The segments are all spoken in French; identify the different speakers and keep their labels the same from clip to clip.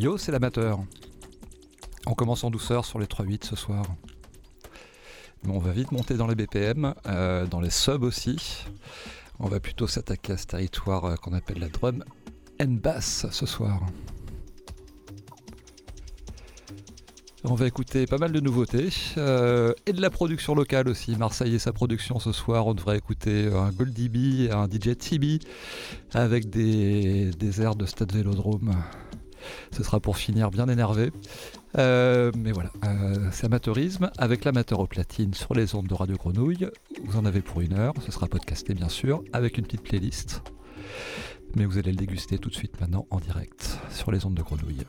Speaker 1: Yo, c'est l'amateur. On commence en douceur sur les 3-8 ce soir. Mais on va vite monter dans les BPM, euh, dans les subs aussi. On va plutôt s'attaquer à ce territoire euh, qu'on appelle la drum and bass ce soir. On va écouter pas mal de nouveautés euh, et de la production locale aussi. Marseille et sa production ce soir. On devrait écouter un Goldie B, un DJ TB avec des, des airs de Stade Vélodrome. Ce sera pour finir bien énervé. Euh, mais voilà, euh, c'est amateurisme avec l'amateur au platine sur les ondes de Radio Grenouille. Vous en avez pour une heure, ce sera podcasté bien sûr, avec une petite playlist. Mais vous allez le déguster tout de suite maintenant en direct sur les ondes de Grenouille.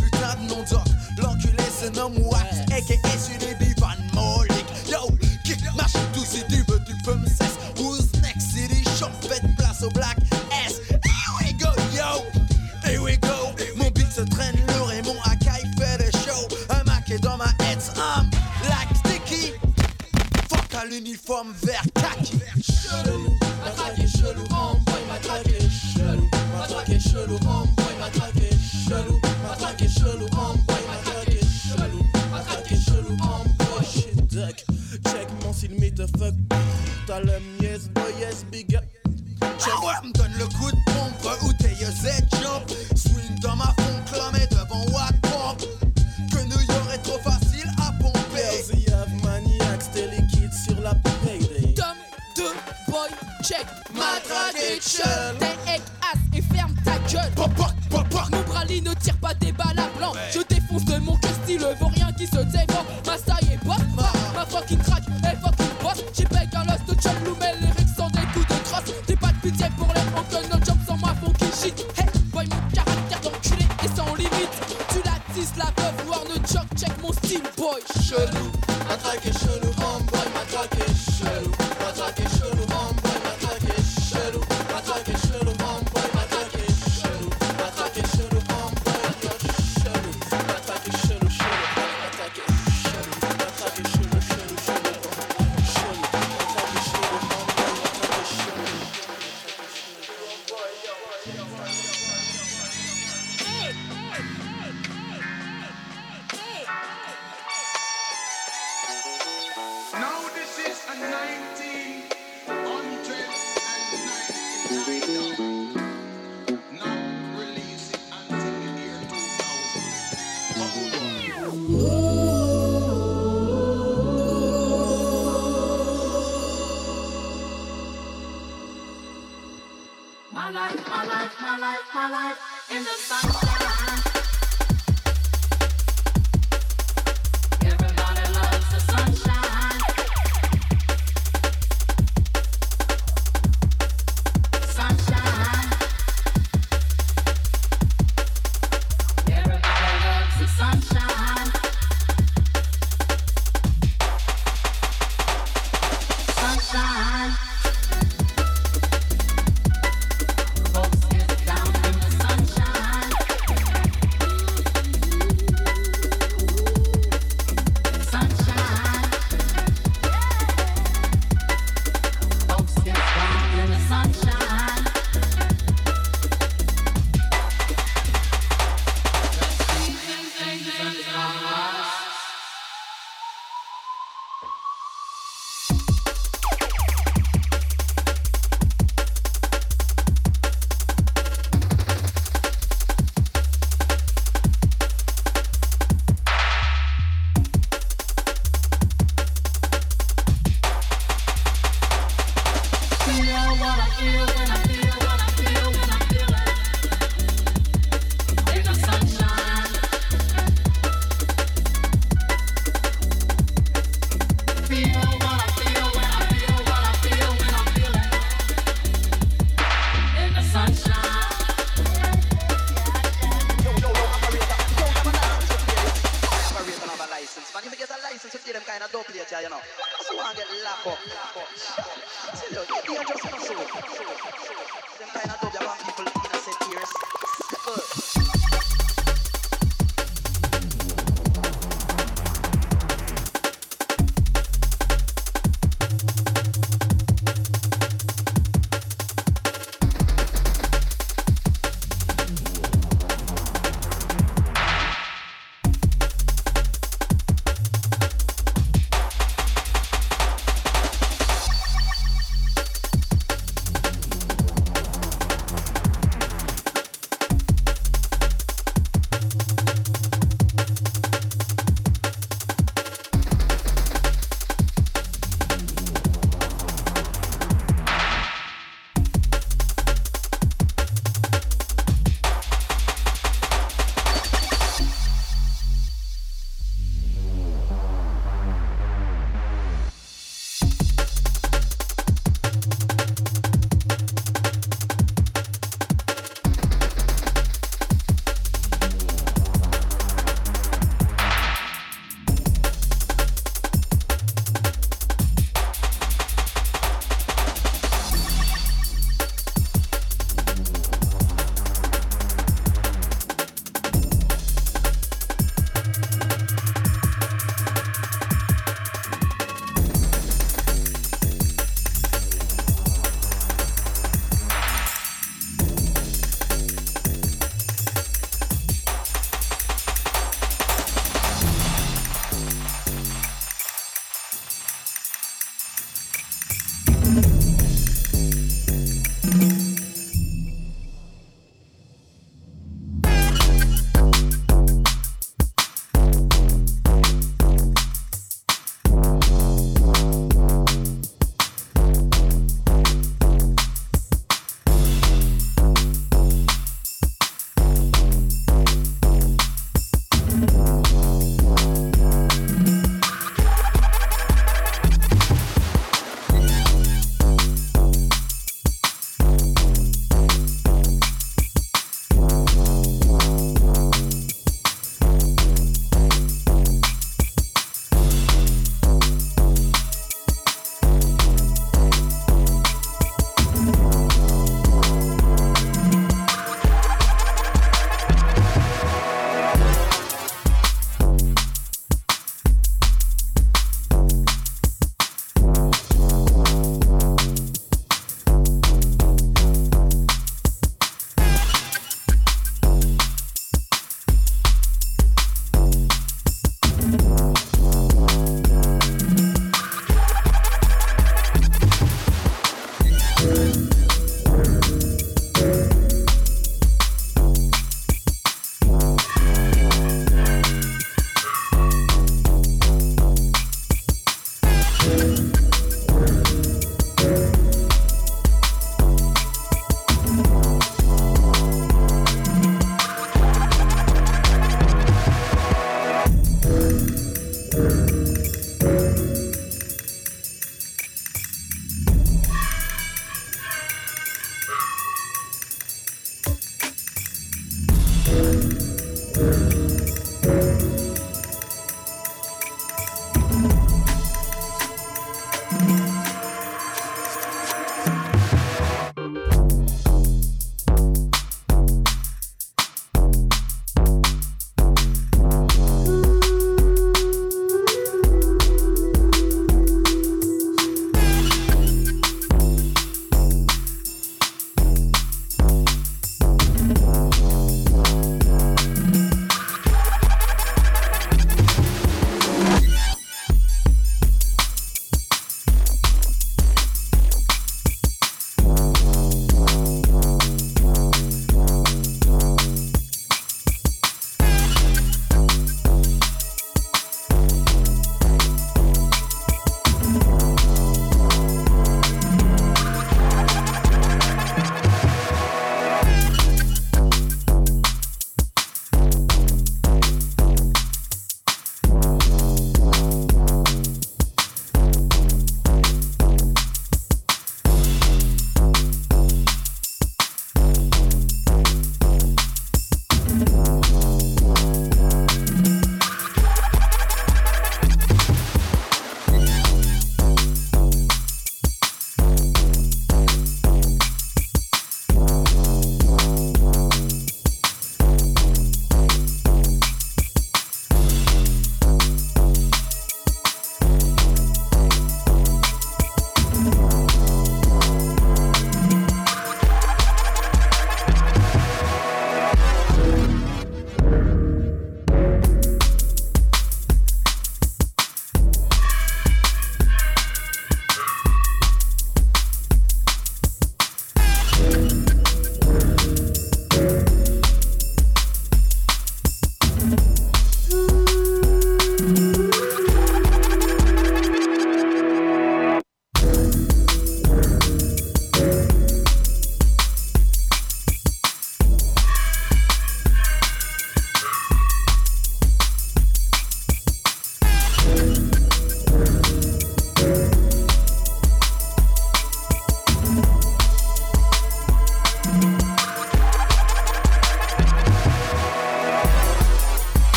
Speaker 1: putain de nom d'offre. L'enculé se nomme Wax, a.k.a. Sullivan Van Molik. Yo, kick, marche tout
Speaker 2: si tu veux, tu peux me cesse. Who's next? City shop, faites place au black S. Here we go, yo, here we go. Mon beat se traîne lourd et mon Akai fait des shows. Un mac est dans ma head, I'm like sticky. Fuck
Speaker 1: à
Speaker 3: l'uniforme vert.
Speaker 4: Harlem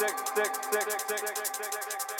Speaker 5: sick, sick, sick, sick, sick, sick, sick, sick, sick.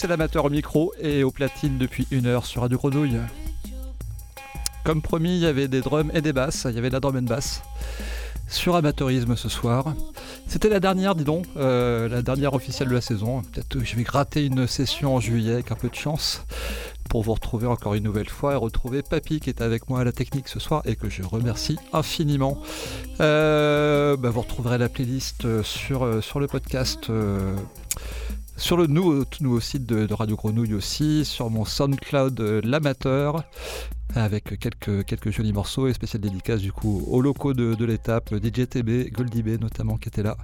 Speaker 1: c'est l'amateur au micro et au platine depuis une heure sur Radio Grenouille. Comme promis, il y avait des drums et des basses, il y avait de la drum and bass sur amateurisme ce soir. C'était la dernière, dis donc, euh, la dernière officielle de la saison. Peut-être que je vais gratter une session en juillet avec un peu de chance pour vous retrouver encore une nouvelle fois et retrouver Papy qui est avec moi à la technique ce soir et que je remercie infiniment. Euh, bah, vous retrouverez la playlist euh, sur, sur le podcast. Sur le nouveau, tout nouveau site de, Radio Grenouille aussi, sur mon SoundCloud euh, L'Amateur, avec quelques, jolis morceaux et spéciales dédicaces du coup aux locaux de, de l'étape, DJ TB, Goldie B notamment qui était là.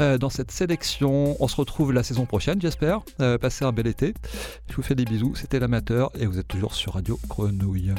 Speaker 1: Euh, dans cette sélection, on se retrouve la saison prochaine j'espère. Euh, passez un bel été. Je vous fais des bisous, c'était l'amateur et vous êtes toujours sur Radio Grenouille.